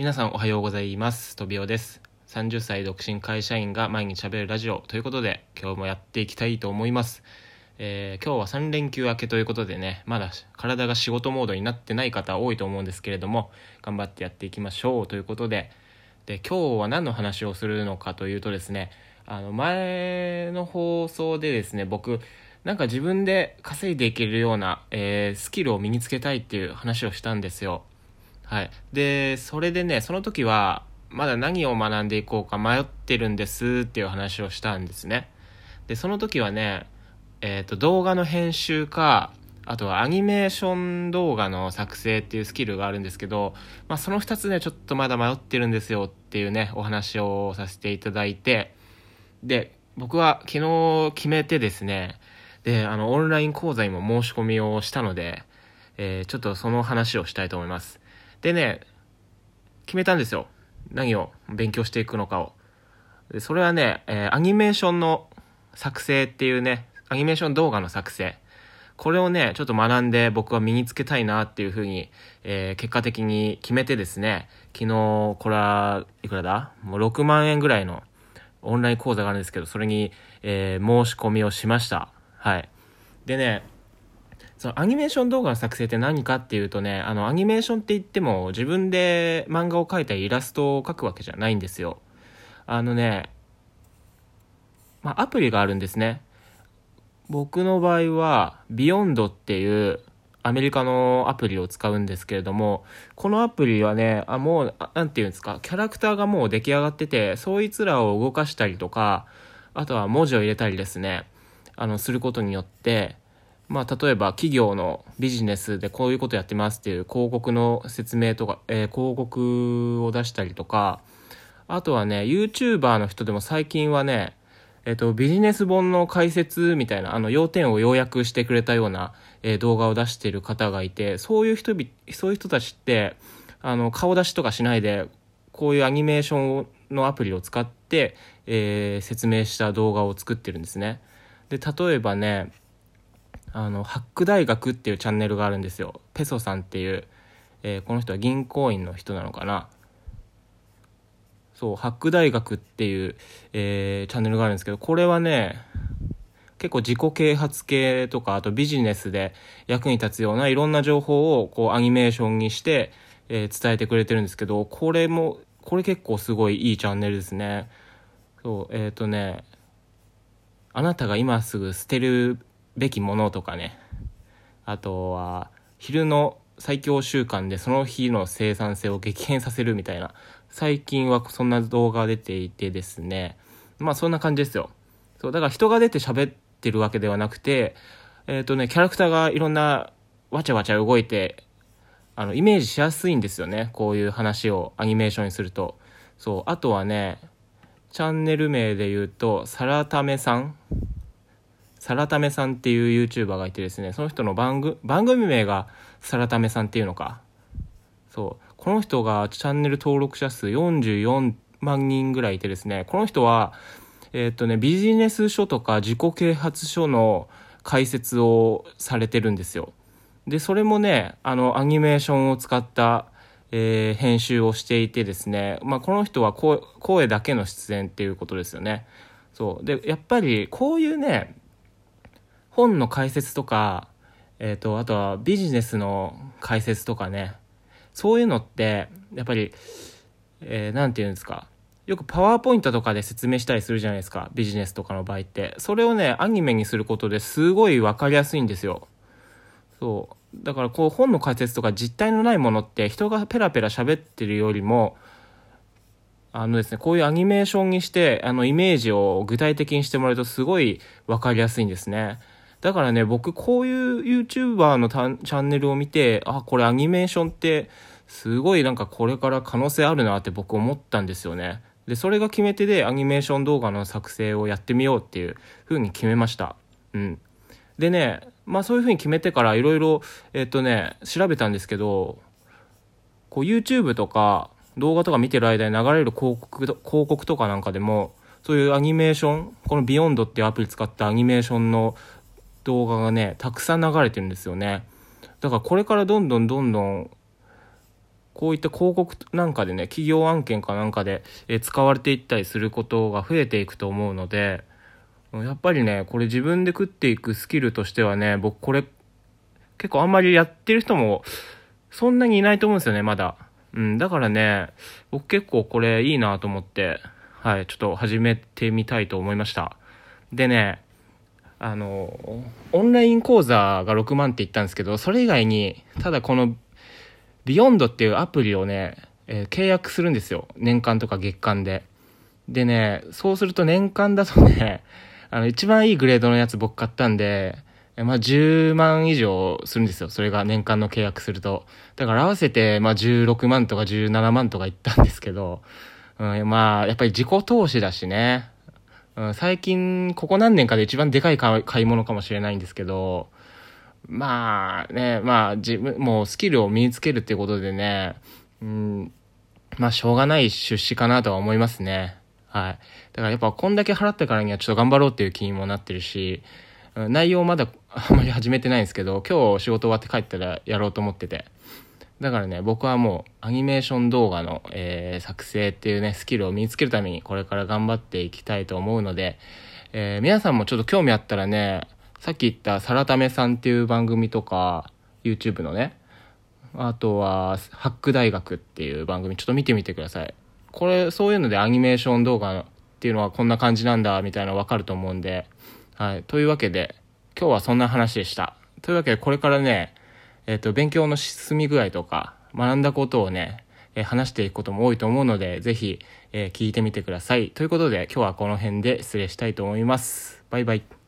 皆さんおはようございます。とびおです。30歳独身会社員が毎日喋るラジオということで、今日もやっていきたいと思います。えー今日は3連休明けということでね、まだ体が仕事モードになってない方多いと思うんですけれども、頑張ってやっていきましょうということで、で、今日は何の話をするのかというとですね、あの、前の放送でですね、僕、なんか自分で稼いでいけるような、えースキルを身につけたいっていう話をしたんですよ。はい。で、それでね、その時は、まだ何を学んでいこうか迷ってるんですっていう話をしたんですね。で、その時はね、えっ、と、動画の編集か、あとはアニメーション動画の作成っていうスキルがあるんですけど、まあその二つね、ちょっとまだ迷ってるんですよっていうね、お話をさせていただいて、で、僕は昨日決めてですね、で、あの、オンライン講座にも申し込みをしたので、えーちょっとその話をしたいと思います。でね、決めたんですよ。何を勉強していくのかを。でそれはね、えーアニメーションの作成っていうね、アニメーション動画の作成。これをね、ちょっと学んで僕は身につけたいなっていうふうに、えー結果的に決めてですね、昨日、これは、いくらだ？もう6万円ぐらいのオンライン講座があるんですけど、それに、えー申し込みをしました。はい。でね、そのアニメーション動画の作成って何かっていうとね、あの、アニメーションって言っても自分で漫画を描いたりイラストを描くわけじゃないんですよ。あのね、まあ、アプリがあるんですね。僕の場合は、ビヨンドっていうアメリカのアプリを使うんですけれども、このアプリはね、あもう、なんていうんですか、キャラクターがもう出来上がってて、そいつらを動かしたりとか、あとは文字を入れたりですね、あの、することによって、まあ、例えば企業のビジネスでこういうことやってますっていう広告の説明とか、えー広告を出したりとか、あとはね、YouTuber の人でも最近はね、えっ、と、ビジネス本の解説みたいな、あの、要点を要約してくれたような、えー動画を出してる方がいて、そういう人び、そういう人たちって、あの、顔出しとかしないで、こういうアニメーションのアプリを使って、え説明した動画を作ってるんですね。で、例えばね、あの、ハック大学っていうチャンネルがあるんですよ。ペソさんっていう、えーこの人は銀行員の人なのかな。そう、ハック大学っていう、えーチャンネルがあるんですけど、これはね、結構自己啓発系とか、あとビジネスで役に立つようないろんな情報をこうアニメーションにして、えー伝えてくれてるんですけど、これも、これ結構すごいいいチャンネルですね。そう、えっ、とね、あなたが今すぐ捨てるべきものとかね、あとは、昼の最強習慣でその日の生産性を激変させるみたいな、最近はそんな動画が出ていてですね、まあそんな感じですよ。そう、だから人が出て喋ってるわけではなくて、えっ、とね、キャラクターがいろんなわちゃわちゃ動いて、あの、イメージしやすいんですよね。こういう話をアニメーションにすると。そう、あとはね、チャンネル名で言うと、サラタメさんサラタメさんっていう YouTuber がいてですね、その人の番組、番組名がサラタメさんっていうのか。そう。この人がチャンネル登録者数44万人ぐらいいてですね、この人は、えーっとね、ビジネス書とか自己啓発書の解説をされてるんですよ。で、それもね、あの、アニメーションを使った、えー編集をしていてですね、まあ、この人は声声だけの出演っていうことですよね。そう。で、やっぱり、こういうね、本の解説とか、えっ、と、あとはビジネスの解説とかね、そういうのって、やっぱり、えーて言うんですか。よくパワーポイントとかで説明したりするじゃないですか。ビジネスとかの場合って。それをね、アニメにすることですごいわかりやすいんですよ。そう。だからこう本の解説とか実体のないものって人がペラペラ喋ってるよりも、あのですね、こういうアニメーションにして、あのイメージを具体的にしてもらうとすごいわかりやすいんですね。だからね、僕こういう YouTuber のチャンネルを見て、あ、これアニメーションってすごいなんかこれから可能性あるなって僕思ったんですよね。で、それが決め手でアニメーション動画の作成をやってみようっていう風に決めました。うん。でね、まあそういう風に決めてからいろいろ、えっとね、調べたんですけど、こう YouTube とか動画とか見てる間に流れる広告広告とかなんかでも、そういうアニメーション、このビヨンドっていうアプリ使ったアニメーションの動画がね、たくさん流れてるんですよね。だからこれからどんどんどんどん、こういった広告なんかでね、企業案件かなんかで、え使われていったりすることが増えていくと思うので、やっぱりね、これ自分で食っていくスキルとしてはね、僕これ、結構あんまりやってる人も、そんなにいないと思うんですよね、まだ。うん、だからね、僕結構これいいなと思って、はい、ちょっと始めてみたいと思いました。でね、あの、オンライン講座が6万って言ったんですけど、それ以外に、ただこの、ビヨンドっていうアプリをね、えー、契約するんですよ。年間とか月間で。でね、そうすると年間だとね、あの、一番いいグレードのやつ僕買ったんで、まあ、10万以上するんですよ。それが年間の契約すると。だから合わせて、まあ、16万とか17万とかいったんですけど、うん、まあ、やっぱり自己投資だしね。最近、ここ何年かで一番でかい買い物かもしれないんですけど、まあね、まあ自分、もうスキルを身につけるっていうことでね、うん、まあしょうがない出資かなとは思いますね。はい。だからやっぱこんだけ払ったからにはちょっと頑張ろうっていう気にもなってるし、内容まだあんまり始めてないんですけど、今日仕事終わって帰ったらやろうと思ってて。だからね、僕はもうアニメーション動画の、えー、作成っていうね、スキルを身につけるためにこれから頑張っていきたいと思うので、えー、皆さんもちょっと興味あったらね、さっき言ったサラタメさんっていう番組とか、YouTube のね、あとは、ハック大学っていう番組ちょっと見てみてください。これ、そういうのでアニメーション動画っていうのはこんな感じなんだ、みたいなのわかると思うんで、はい。というわけで、今日はそんな話でした。というわけで、これからね、えっ、と、勉強の進み具合とか、学んだことをね、えー、話していくことも多いと思うので、ぜひ、えー、聞いてみてください。ということで、今日はこの辺で失礼したいと思います。バイバイ。